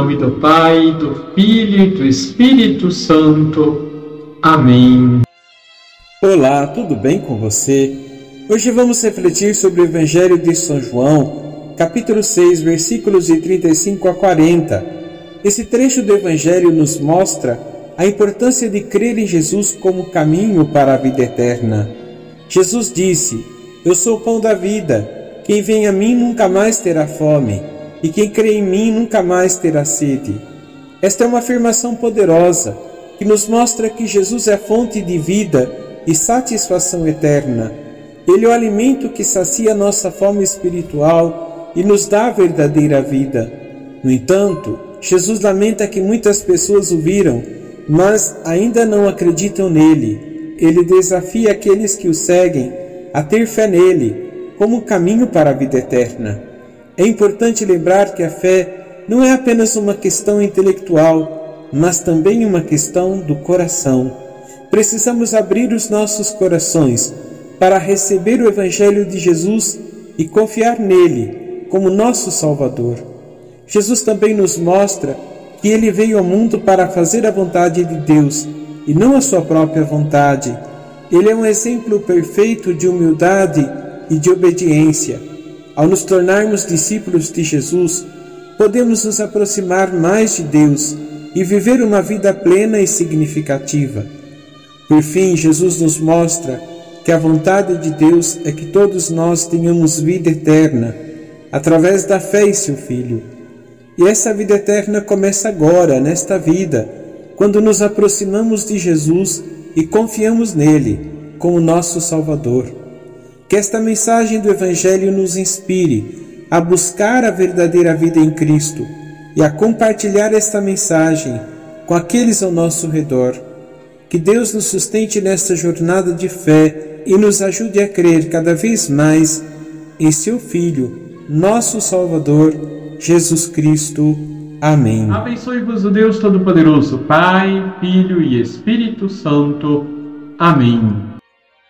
nome do Pai, do Filho e do Espírito Santo. Amém. Olá, tudo bem com você? Hoje vamos refletir sobre o Evangelho de São João, capítulo 6, versículos de 35 a 40. Esse trecho do Evangelho nos mostra a importância de crer em Jesus como caminho para a vida eterna. Jesus disse: Eu sou o pão da vida. Quem vem a mim nunca mais terá fome e quem crê em mim nunca mais terá sede. Esta é uma afirmação poderosa que nos mostra que Jesus é fonte de vida e satisfação eterna. Ele é o alimento que sacia nossa fome espiritual e nos dá a verdadeira vida. No entanto, Jesus lamenta que muitas pessoas o viram, mas ainda não acreditam nele. Ele desafia aqueles que o seguem a ter fé nele como caminho para a vida eterna. É importante lembrar que a fé não é apenas uma questão intelectual, mas também uma questão do coração. Precisamos abrir os nossos corações para receber o Evangelho de Jesus e confiar nele como nosso Salvador. Jesus também nos mostra que ele veio ao mundo para fazer a vontade de Deus e não a sua própria vontade. Ele é um exemplo perfeito de humildade e de obediência. Ao nos tornarmos discípulos de Jesus, podemos nos aproximar mais de Deus e viver uma vida plena e significativa. Por fim, Jesus nos mostra que a vontade de Deus é que todos nós tenhamos vida eterna, através da fé em seu Filho. E essa vida eterna começa agora, nesta vida, quando nos aproximamos de Jesus e confiamos nele como nosso Salvador. Que esta mensagem do Evangelho nos inspire a buscar a verdadeira vida em Cristo e a compartilhar esta mensagem com aqueles ao nosso redor. Que Deus nos sustente nesta jornada de fé e nos ajude a crer cada vez mais em seu Filho, nosso Salvador, Jesus Cristo. Amém. Abençoe-vos o Deus Todo-Poderoso, Pai, Filho e Espírito Santo. Amém.